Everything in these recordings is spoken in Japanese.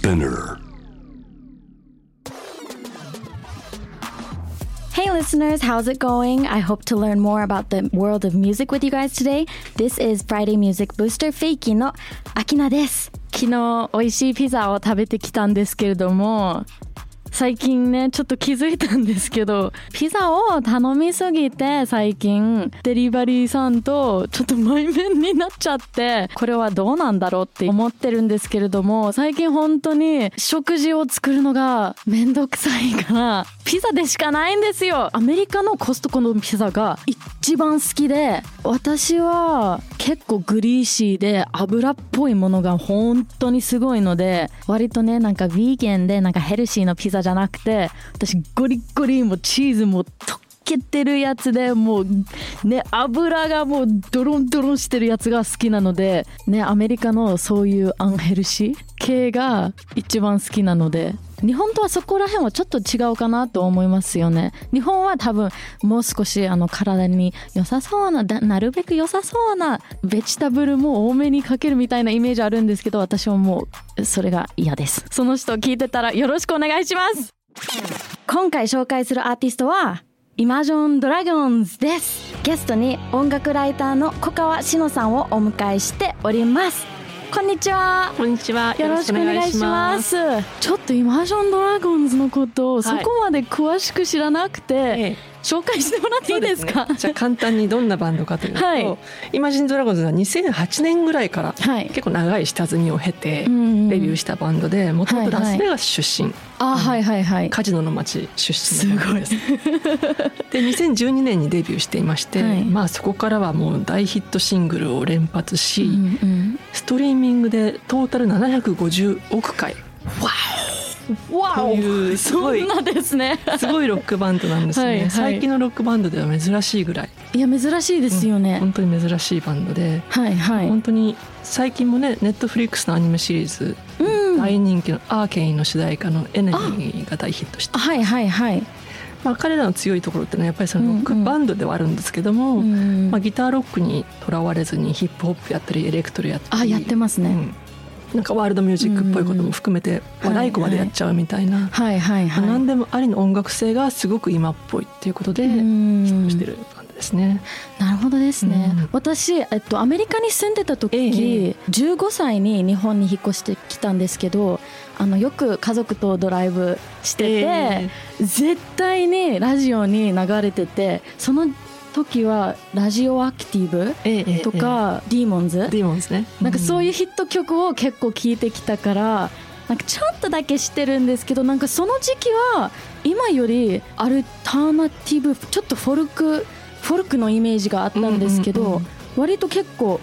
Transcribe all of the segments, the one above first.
Spinner. Hey listeners, how's it going? I hope to learn more about the world of music with you guys today. This is Friday Music Booster フェイキーのアキナです。昨日美味しいピザを食べてきたんですけれども、 最近ね、ちょっと気づいたんですけど、ピザを頼みすぎて最近デリバリーさんとちょっと前面になっちゃって、これはどうなんだろうって思ってるんですけれども、最近本当に食事を作るのがめんどくさいから、ピザでしかないんですよ。アメリカのコストコのピザが一番好きで、私は結構グリーシーで油っぽいものが本当にすごいので、割とね、なんかヴィーゲンでなんかヘルシーのピザじゃなくて、私ゴリゴリもチーズも溶けてるやつでもうね油がもうドロンドロンしてるやつが好きなのでねアメリカのそういうアンヘルシー系が一番好きなので。日本とはそこら辺はちょっと違うかなと思いますよね。日本は多分もう少しあの体に良さそうなだなるべく良さそうなベジタブルも多めにかけるみたいなイメージあるんですけど私はもうそれが嫌です。その人聞いてたらよろしくお願いします。今回紹介するアーティストはイマジョンドラゴンズですゲストに音楽ライターの小川志乃さんをお迎えしております。こんにちは。こんにちは。よろしくお願いします。ちょっとイマジョンドラゴンズのことをそこまで詳しく知らなくて、ええ紹介してもらっていいですか？ね。じゃあ簡単にどんなバンドかというと、はい。イマジンドラゴンズは2008年ぐらいからはい。結構長い下積みを経てデビューしたバンドでもともとラスベガス出身、あはいはいはい。カジノの町出身のバンドです。で2012年にデビューしていまして、はい。まあそこからはもう大ヒットシングルを連発し、うんうん。ストリーミングでトータル750億回わというすごいですね。すごいロックバンドなんですね、はいはい。最近のロックバンドでは珍しいぐらい。いや珍しいですよね、本当に珍しいバンドで、はいはい。本当に最近もねネットフリックスのアニメシリーズ、うん。大人気のアーケインの主題歌の「エネミー」が大ヒットしてはいはいはい。まあ、彼らの強いところっていうのはやっぱりそのロックバンドではあるんですけども、うん。まあ、ギターロックにとらわれずにヒップホップやったりエレクトロやったり。あやってますね、うんなんかワールドミュージックっぽいことも含めてうん和太鼓までやっちゃうみたいな、はいはいはい。何でもありの音楽性がすごく今っぽいっていうことでしてるバンドですね。なるほどですね、うん。私、えっと、アメリカに住んでた時、ええ。15歳に日本に引っ越してきたんですけどあのよく家族とドライブしてて、え。絶対にラジオに流れててその時は「ラジオアクティブえええ」とか「ディーモンズ」ディーモンですね。なんかそういいうヒット曲を結構聴いてきたからなんかちょっとだけ知ってるんですけどなんかその時期は今よりアルターナティブちょっとフォルクフォルクのイメージがあったんですけど、うんうんうん。割と結構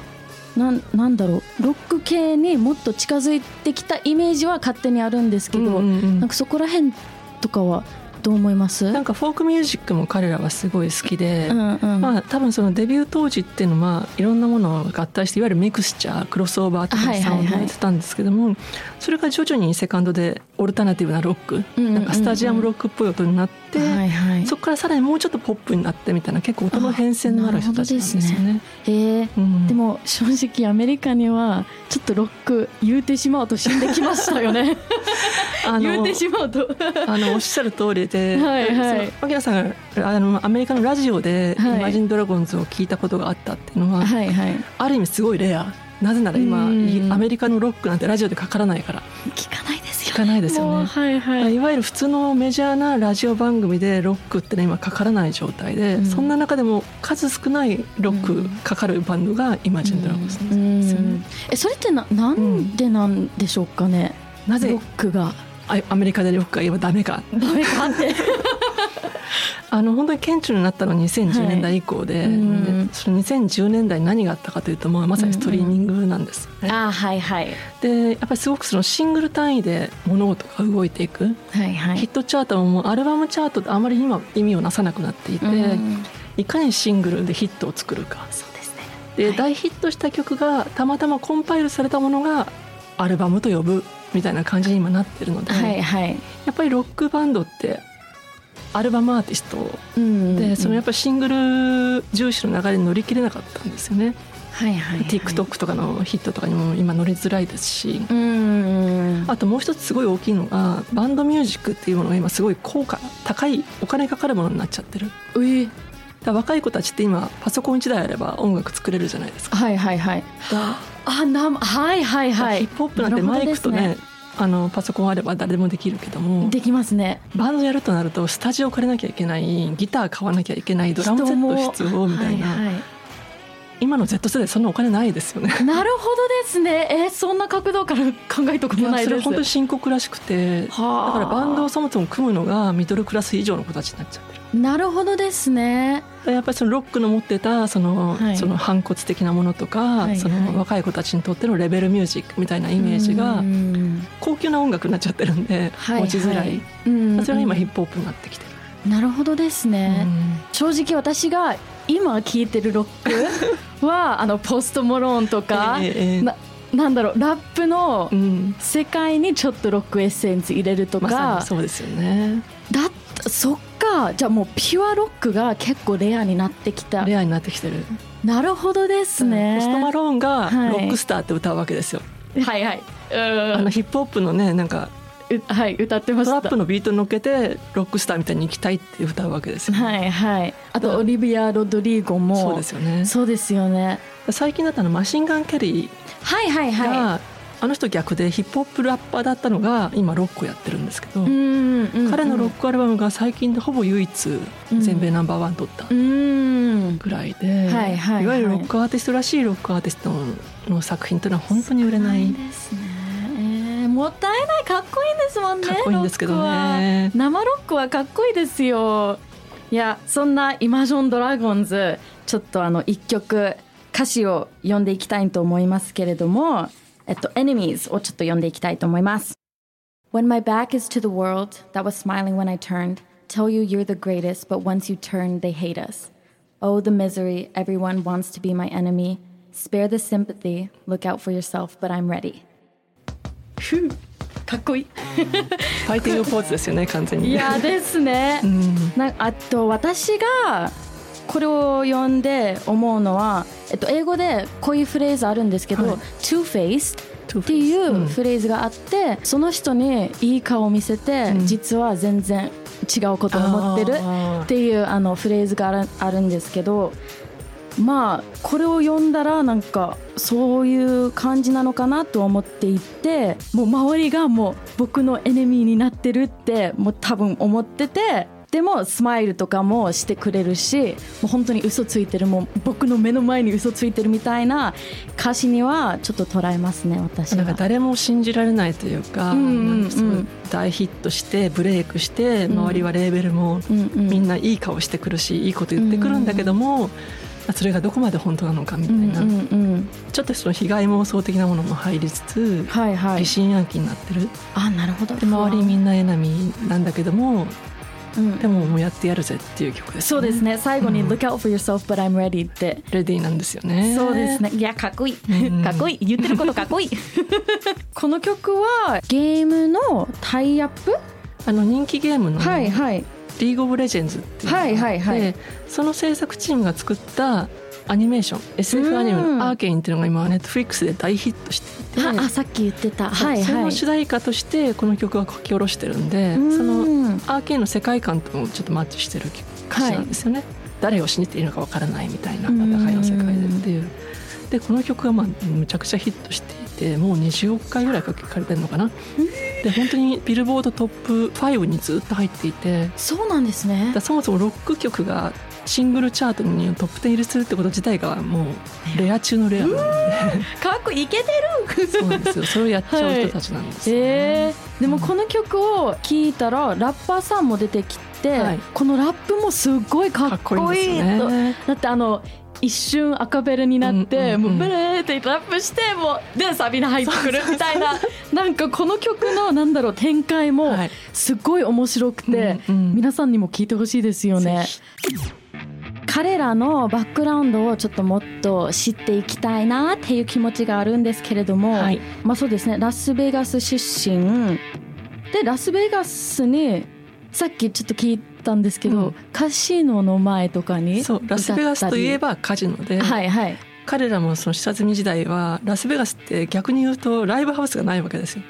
なんなんだろうロック系にもっと近づいてきたイメージは勝手にあるんですけど、うんうんうん。なんかそこら辺とかはどう思います。なんかフォークミュージックも彼らはすごい好きで、うんうん。まあ多分そのデビュー当時っていうのはいろんなものを合体していわゆるミクスチャークロスオーバーとかはいはいはいサウンドをやってたんですけども、それが徐々にセカンドでオルタナティブなロック、うんうんうんなんかスタジアムロックっぽい音になって、はいはい。そこからさらにもうちょっとポップになってみたいな結構音の変遷のある人たちですよね。えーうん。でも正直アメリカにはちょっとロック言うてしまうと死んできましたよね。あ言うてしまうと。あのおっしゃる通りで、はいはい。さんがあのアメリカのラジオで「はい。イマジン・ドラゴンズ」を聞いたことがあったっていうのは、はいはい。ある意味すごいレア。なぜなら今うん。アメリカのロックなんてラジオでかからないから。聞かかないですよね。はいはいいわゆる普通のメジャーなラジオ番組でロックってね今かからない状態で、うん。そんな中でも数少ないロックかかるバンドがイマジン・ドラゴンズなんですよね。えそれってななんでなんでしょうかね、なぜ？ロックが。あアメリカでロックが言えばダメか。ダメかってあの本当に顕著になったのは2010年代以降で、はい。うん。その2010年代に何があったかというともうまさにストリーミングなんですよね。あはいはい。でやっぱりすごくそのシングル単位で物事が動いていく、はいはい。ヒットチャートももうアルバムチャートってあまり今意味をなさなくなっていて、うん。いかにシングルでヒットを作るか。そうですね。で、はい。大ヒットした曲がたまたまコンパイルされたものがアルバムと呼ぶみたいな感じに今なってるので、はいはい。やっぱりロックバンドってアルバムアーティスト。うんで、そのやっぱりシングル重視の流れに乗り切れなかったんですよね、はいはいはい TikTok とかのヒットとかにも今乗りづらいですし、あともう一つすごい大きいのがバンドミュージックっていうものが今すごい高価高いお金かかるものになっちゃってる。えら若い子たちって今パソコン1台あれば音楽作れるじゃないですか。はいはいはいあなはいはいはい。ヒップホップなんてマイクとなるねあのパソコンあれば誰でもできるけども。できますね。バンドやるとなるとスタジオ借りなきゃいけないギター買わなきゃいけないドラムセット必要みたいな、はいはい。今の Z 世代そんなお金ないですよね。なるほどですね。えーそんな角度から考えたことないです。それ本当に深刻らしくて。だはあ。からバンドをそもそも組むのがミドルクラス以上の子たちになっちゃってるなるほどですね。やっぱりそのロックの持ってたその,、はい。その反骨的なものとか、はいその若い子たちにとってのレベルミュージックみたいなイメージがうん。高級な音楽になっちゃってるんで、はい持ちづらい、それが今ヒップホップになってきてる、なるほどですね、うん。正直私が今聴いてるロックは あのポストモローンとか、ななんだろうラップのうん。世界にちょっとロックエッセンス入れるとまさかに、そうですよね。だそっかじゃあもうピュアロックが結構レアになってきた。レアになってきてる。なるほどですね。ポストマローンがはい。ロックスターって歌うわけですよ、はいはい。あのヒップホップのねなんかうはい歌ってまトラップのビートに乗っけてロックスターみたいに行きたいって歌うわけですよ、はいはい。あとオリビア・ロドリゴも。そうですよねそうですよね最近だったのマシンガン・キャリはいはいはあの人逆でヒップホップラッパーだったのが今ロックをやってるんですけど、いうんうん。彼のロックアルバムが最近でほぼ唯一うん。全米ナンバーワン取ったうん。ぐらいで、はいはいわゆるロックアーティストらしいロックアーティストの作品というのは本当に売れないですね、えーもったいないかっこいいんですもんねかっこいいんですけどね。生ロックはかっこいいですよ。いやそんなイマジョンドラゴンズちょっとあの一曲歌詞を読んでいきたいと思いますけれどもえっと Enemies をちょっと読んでいきたいと思います When my back is to the world that was smiling when I turned tell you you're the greatest but once you turn they hate us Oh the misery everyone wants to be my enemy spare the sympathy look out for yourself but I'm ready ふうかっこいいファイティングポーズですよね完全にいやですね、うんなあと私が これを読んで思うのは、えっと、英語でこういうフレーズあるんですけど、はい。ゥーっていうんうフレーズがあって、その人にいい顔を見せて、うん。実は全然違うことを思ってるっていうあのフレーズがあるあるんですけどまあこれを読んだらなんかそういう感じなのかなと思っていてもう周りがもう僕のエネミーになってるってもう多分思っててでもスマイルとかもしてくれるしもう本当に嘘ついてるもう僕の目の前に嘘ついてるみたいな歌詞にはちょっと捉えますね私は。なんか。誰も信じられないというか、大ヒットしてブレイクしてうん。周りはレーベルもみんないい顔してくるしいいこと言ってくるんだけども、まあそれがどこまで本当なのかみたいな、ちょっとその被害妄想的なものも入りつつ、はいはい。疑心暗鬼になってる。あなるほど。で周りみんなエナミーなんだけどもうんでももうやってやるぜっていう曲です、そうですね。最後に「うん。Look out for yourself but I'm ready」って。レディーなんですよね。そうですね。いやかっこいい。うん。かっこいい。言ってることかっこいい。この曲はゲームのタイアップ？あの人気ゲームのはいはい。リーグオブレジェンズっていうのがあって、はいはいはい。その制作チームが作ったアニメーション SF アニメうん。のアーケインっていうのが今ネットフリックスで大ヒットしていてはあさっき言ってた。はいそれのはい主題歌としてこの曲は書き下ろしてるんでうん。そのアーケインの世界観ともちょっとマッチしてる歌詞なんですよね、誰を信じていいのかわからないみたいなうん戦いの世界でっていう。でこの曲がまあむちゃくちゃヒットしていてもう20億回ぐらいかれてるのかな。で本当にビルボードトップ5にずっと入っていて。そうなんですね。そもそもロック曲がシングルチャートにトップ10入りするってこと自体がもうレア中のレアなんで。かっこいいけてる。そうなんですよそれをやっちゃう人たちなんですよね、えー、でもこの曲を聴いたらラッパーさんも出てきて、はい。このラップもすっごいかかっこいいんいいね。だってあの一瞬赤ベルになって、うんうんうん。もうブレーってラップしてもうでサビに入ってくるみたいな。なんかこの曲のなんだろう展開もはい。すっごい面白くて、うんうん。皆さんにも聞いてほしいですよね。ぜ。彼らのバックグラウンドをちょっともっと知っていきたいなっていう気持ちがあるんですけれども、はい。まあそうですねラスベガス出身。でラスベガスにさっきちょっと聞いたんですけど、うん。カジノの前とかにそうラスベガスといえばカジノで、はいはい彼らもその下積み時代はラスベガスって逆に言うとライブハウスがないわけですよ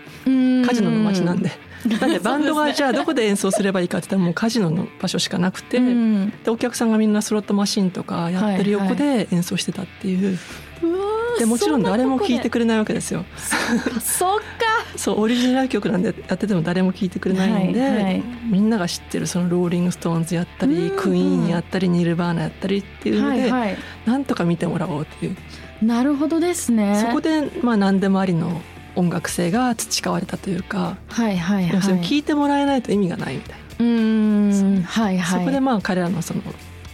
カジノの街なんで。なんでバンドがじゃあどこで演奏すればいいかって言ったらもうカジノの場所しかなくて、うん。でお客さんがみんなスロットマシンとかやってる横で演奏してたっていう、うわーでもちろん誰も聴いてくくれないわけですよ。そっか そうオリジナル曲なんでやってても誰も聴いてくれないんで、はいはい。みんなが知ってるそのローリング・ストーンズやったり、うん。クイーンやったりニルバーナやったりっていうので、はいはい。なんとか見てもらおうっていう、なるほどですね。そこでまあ何でもありの音楽性が培われたというか、はいはい要するにはいてもらえないと意味がないみたいな、うーんはいはい。そこでまあ彼らのその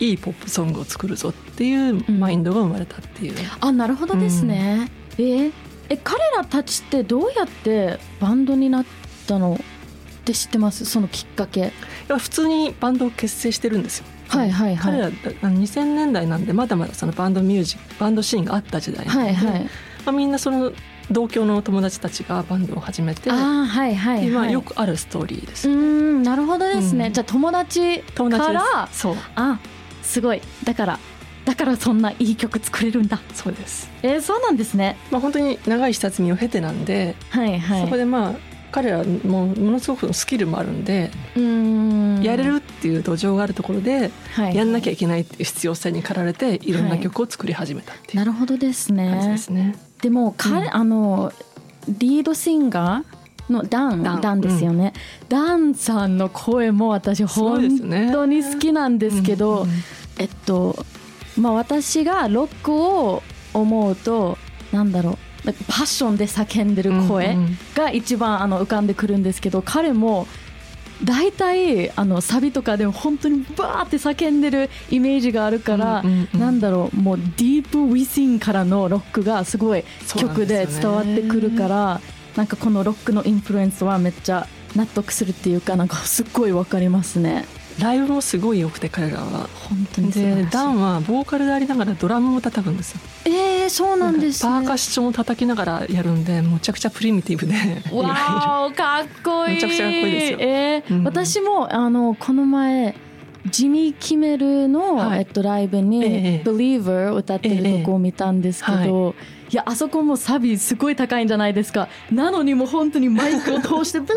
いいポップソングを作るぞっていうマインドが生まれたっていう、あなるほどですね、えーえ彼らたちってどうやってバンドになったのって知ってます？そのきっかけ。いや普通にバンドを結成してるんですよ。はいはいはい。彼らあの2000年代なんでまだまだそのバンドミュージックバンドシーンがあった時代なんで、はいはい。まあ、みんなその同郷の友達たちがバンドを始めて、あーはいはいはい。よくあるストーリーです。うーんなるほどですね、うん。じゃあ友達からそう。あすごい。だからだからそんないい曲作れるんだ。そうです。えー、そうなんですね。まあ本当に長い下積みを経てなんで、はいはい。そこでまあ彼らもものすごくスキルもあるんで、うーん。やれるっていう土壌があるところで、はい。やんなきゃいけないっていう必要性に駆られていろんな曲を作り始めたっていうなるほどです感じでねすね。でも彼、うん。あのリードシンガーのダンダン。ですよね、ダンさんの声も私本ね当に好きなんですけど、うんうんえっとまあ私がロックを思うとなんだろう。パッションで叫んでる声うんうん。が一番あの浮かんでくるんですけど彼も大体あのサビとかでも本当にバーって叫んでるイメージがあるから、うんうんうんなんだろうもうディープウィシンからのロックがすごい曲で伝わってくるからなんかこのロックのインフルエンスはめっちゃ納得するっていうかなんかすっごいわかりますねライブもすごい良くて彼らは。本当にでダンはボーカルでありながらドラムも叩くんですよ。えー、そうなんですね。パーカッションを叩きながらやるんでむちゃくちゃプリミティブで。いわゆるわーかっこいい。めちゃくちゃかっこいいですよ。えーうん。私もあのこの前ジミー・キメルの、はい。えっと、ライブにええ「Believer」歌ってるとこを見たんですけど、えいやあそこもサビすごい高いんじゃないですか。なのにもう本当にマイクを通して「Believer」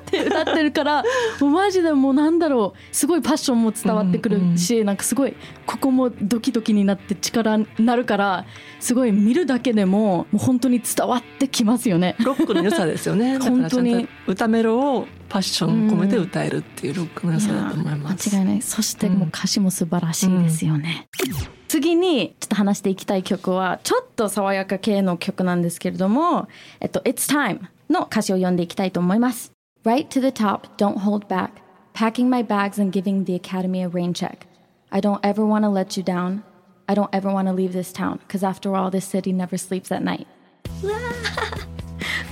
って歌ってるからもうマジでもうなんだろう。すごいパッションも伝わってくるし、なんかすごいここもドキドキになって力になるからすごい見るだけでももう本当に伝わってきますよね。ロックの良さですよね。本当に。歌メロをパッション込めて歌えるっていうロックの良さだと思います。や間違いない。そしてもう歌詞も素晴らしいですよね、次にちょっと話していきたい曲はちょっと爽やか系の曲なんですけれども「えっと、It's Time」の歌詞を読んでいきたいと思います Right to the top, don't hold back Packing my bags and giving the academy a rain check I don't ever want to let you down I don't ever want to leave this town Cause after all, this city never sleeps at night うわー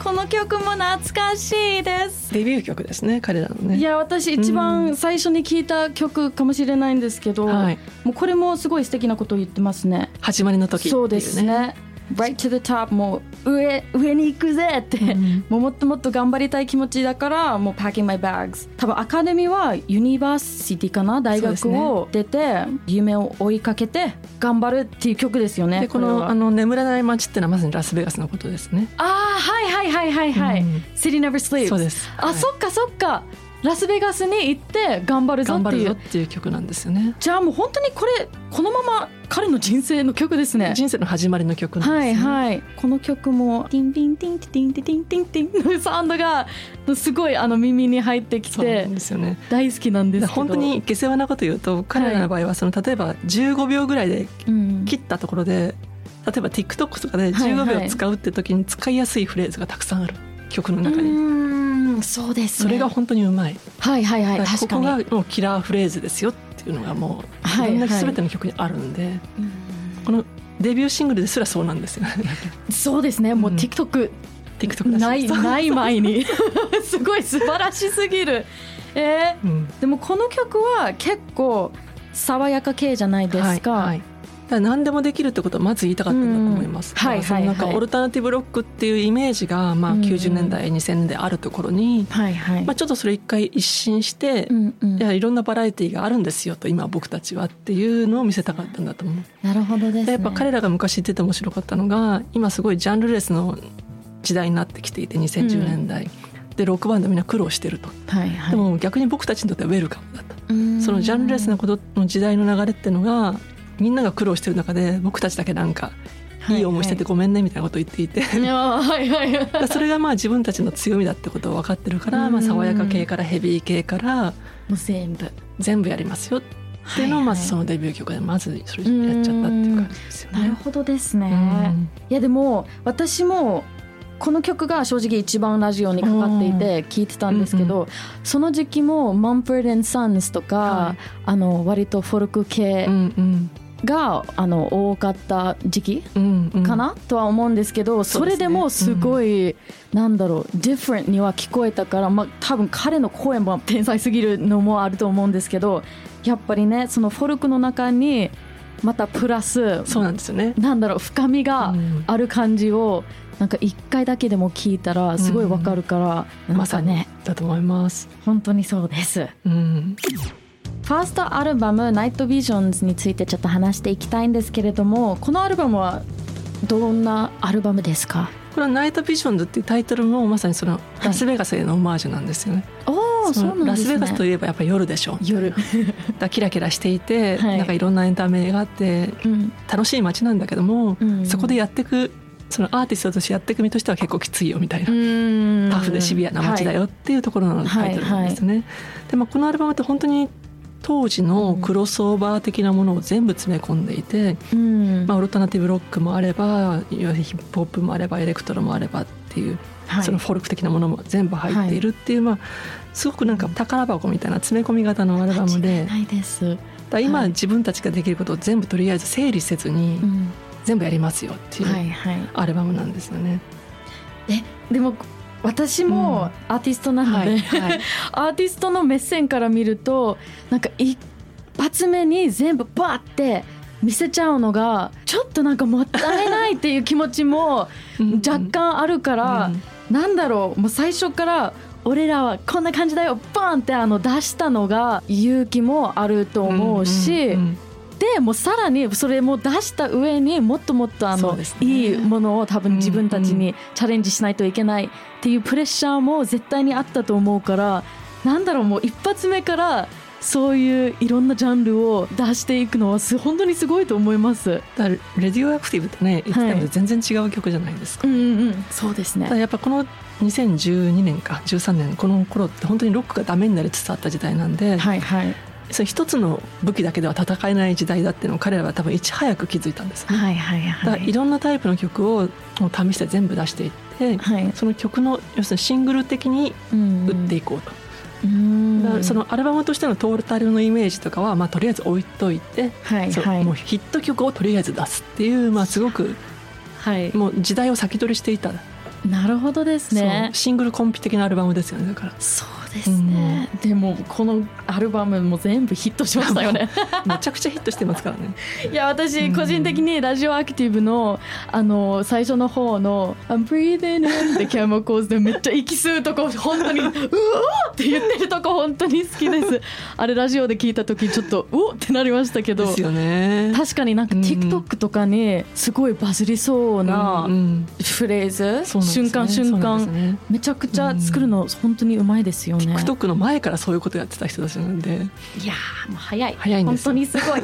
この曲も懐かしいですデビュー曲ですね彼らのね。いや私一番最初に聞いた曲かもしれないんですけど、はいもうこれもすごい素敵なことを言ってますね。始まりの時っていうね。そうですね。Right to the top もう上上に行くぜって、ん。もうもっともっと頑張りたい気持ちだからもう packing my bags 多分アカデミーはユニバーシティかな？大学ねを出て、夢を追いかけて頑張るっていう曲ですよねでこのあの眠らない街ってのはまさにラスベガスのことですね。あーはいはいはいはいはい、うん。City Never Sleeps そうです。あ、はいそっかそっかラスベガスに行って頑張るぞっていうっていう曲なんですよね。じゃあもう本当にこれこのまま彼の人生の曲ですね。人生の始まりの曲なんです、ね、はいはい。この曲もティンティンティンティンティンティンティンのサウンドがすごいあの耳に入ってきてですよ、ね、大好きなんですけど本当に下世話なこと言うと彼らの場合はその例えば15秒ぐらいで切ったところで、例えば TikTok とかで15秒使うって時に使いやすいフレーズがたくさんある曲の中に。そうですね。それが本当にうまい。はいはいはいだからここがもうキラーフレーズですよっていうのがもうはいい。ろんなはい全ての曲にあるんで、うん。このデビューシングルですらそうなんですよね。そうですね。もううん。TikTok TikTok ないない前に。すごい素晴らしすぎる。えー？うん。でもこの曲は結構爽やか系じゃないですか、はいはい何でもできるってことはまず言いたかったんだと思います。うん。はいはいなんかオルタナティブロックっていうイメージがまあうん90年代、2000年代あるところに、はいはい。まあちょっとそれ一回一新して、うんうん。いやいろんなバラエティーがあるんですよと今僕たちはっていうのを見せたかったんだと思う。なるほどですね。でやっぱ彼らが昔言ってて面白かったのが今すごいジャンルレスの時代になってきていて2010年代、でロックバンドみんな苦労してると、はいはい。でも逆に僕たちにとってはウェルカムだと、うん。そのジャンルレスなことの時代の流れっていうのがみんなが苦労してる中で僕たちだけなんかいい。思いしててごめんねみたいなことを言っていて、それがまあ自分たちの強みだってことを分かってるから、うん。まあ、爽やか系からヘビー系からもう全部。全部やりますよっていうのをまずそのデビュー曲でまずそれやっちゃったっていう感じですよね。なるほどですね、うん。いやでも私もこの曲が正直一番ラジオにかかっていて聞いてたんですけど、その時期もマンフォードサンズとか、はい。あの割とフォルク系うんうんが、あの多かった時期かな、とは思うんですけどそれでもすごい、なんだろう different には聞こえたから、まあ、多分彼の声も天才すぎるのもあると思うんですけどやっぱりねそのフォルクの中にまたプラスそうなんですよね。なんだろう深みがうん。ある感じをなんか一回だけでも聞いたらすごいわかるから、まさに。だと思います。本当にそうです。うん、ファーストアルバム「ナイトビジョンズ」についてちょっと話していきたいんですけれどもこのアルバムはどんなアルバムですか？これはナイトビジョンズっていうタイトルもまさにそのいラスベガスへのオマージュなんですよね。おおそうなんラスですねベガスといえばやっぱ夜でしょ。夜、だキラキラしていて、はいなんかいろんなエンタメがあってうん楽しい街なんだけども、うんそこでやっていくそのアーティストとしてやっていく身としては結構きついよみたいな。タフでシビアな街だよっていうところのタイトルなんですね。でまあ、このアルバムって本当に当時のクロスオーバー的なものを全部詰め込んでいて、うん。まあ、オルタナティブロックもあればいわゆるヒップホップもあればエレクトロもあればっていう、はい。そのフォルク的なものも全部入っているっていう、まあ、すごくなんか宝箱みたいな詰め込み型のアルバムでないです、だ今はい。自分たちができることを全部とりあえず整理せずにうん。全部やりますよっていうはいはい。アルバムなんですよね。でも私もアーティストなので、はいはい。アーティストの目線から見るとなんか一発目に全部バーって見せちゃうのがちょっとなんかもったいないっていう気持ちも若干あるから、なんだろうもう最初から俺らはこんな感じだよバーンってあの出したのが勇気もあると思うし、んんでもうさらにそれも出した上にもっともっとあの、ねいいものを多分自分たちうんにチャレンジしないといけないっていうプレッシャーも絶対にあったと思うからなんだろうもう一発目からそういういろんなジャンルを出していくのはす本当にすごいと思います。だレディオアクティブとね言ってたので全然違う曲じゃないですか。うんうんうん、そうですね。やっぱこの2012年か13年この頃って本当にロックがダメになりつつあった時代なんで、はいはいその一つの武器だけでは戦えない時代だっていうのを彼らは多分いち早く気づいたんですね。はいはいだからはいい。ろんなタイプの曲をもう試して全部出していって、はい。その曲の要するにシングル的にうん売っていこうと、うんそのアルバムとしてのトータルのイメージとかは、まあ、とりあえず置いといて、はいはいもうヒット曲をとりあえず出すっていう、まあ、すごくはい。もう時代を先取りしていた、なるほどですね。シングルコンピ的なアルバムですよねだからそうですね、でもこのアルバムも全部ヒットしましたよね。めちゃくちゃヒットしてますからね。いや私個人的にラジオアクティブのあの最初の方の「I'm breathing in」でキャモコーズでめっちゃ息吸うとこ本当に「うおー!」って言ってるとこ本当に好きです。あれラジオで聞いた時ちょっと「うおっ!」ってなりましたけどですよね。確かになんかうん。TikTok とかにすごいバズりそうなうんうん。フレーズ、そうなんですね。瞬間瞬間、ね。めちゃくちゃ作るの本当にうまいですよね。TikTok の前からそういうことやってた人たちなんで、いやーもう早い。早い本当にすごい。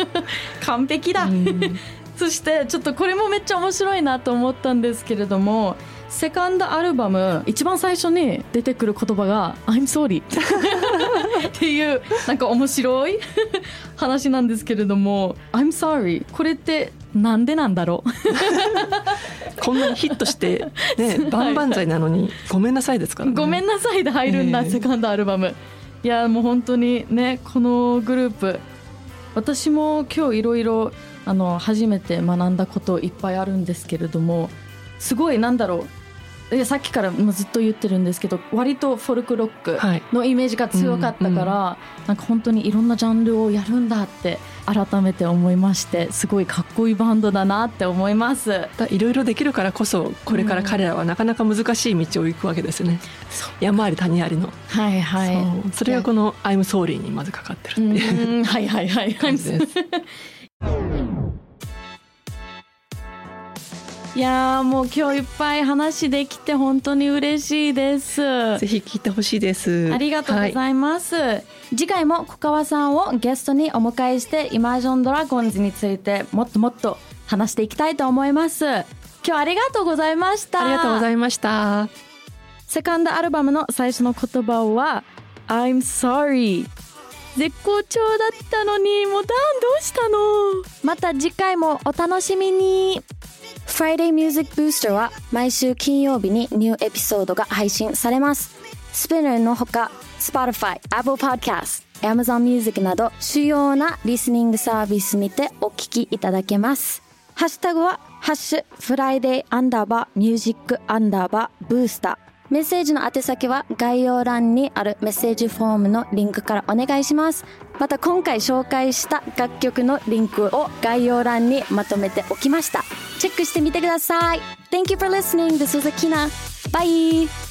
完璧だ、うん。そしてちょっとこれもめっちゃ面白いなと思ったんですけれどもセカンドアルバム一番最初に出てくる言葉が「I'm sorry」っていうなんか面白い話なんですけれども「I'm sorry」これってなんでなんだろう。こんなにヒットして、ね、万々歳なのに「ごめんなさい」ですからね。ごめんなさいで入るんだ、ええ。セカンドアルバム。いやもう本当にねこのグループ私も今日いろいろあの初めて学んだこといっぱいあるんですけれどもすごいなんだろういやさっきからもずっと言ってるんですけど割とフォルクロックのイメージが強かったから、はい、なんか本当にいろんなジャンルをやるんだって改めて思いましてすごいかっこいいバンドだなって思います。いろいろできるからこそこれから彼らはなかなか難しい道を行くわけですね、うん、山あり谷ありの。はいはい。それがこの「I'm sorry」にまずかかってるっていう。はいはいはい。はいいやもう今日いっぱい話できて本当に嬉しいです。ぜひ聞いてほしいです。ありがとうございます、はい、次回も小川さんをゲストにお迎えしてイマージョンドラゴンズについてもっともっと話していきたいと思います。今日ありがとうございました。ありがとうございました。セカンドアルバムの最初の言葉は I'm sorry 絶好調だったのにもうダンどうしたの？また次回もお楽しみに Friday Music Booster は毎週金曜日にニューエピソードが配信されます。スピナーのほか、Spotify、Apple Podcast、Amazon Music など主要なリスニングサービスにてお聞きいただけます。ハッシュタグは、ハッシュ、フライデーアンダーバーミュージックアンダーバーブースター。メッセージの宛先は概要欄にあるメッセージフォームのリンクからお願いします。また今回紹介した楽曲のリンクを概要欄にまとめておきました。チェックしてみてください。Thank you for listening. This was Akina. Bye!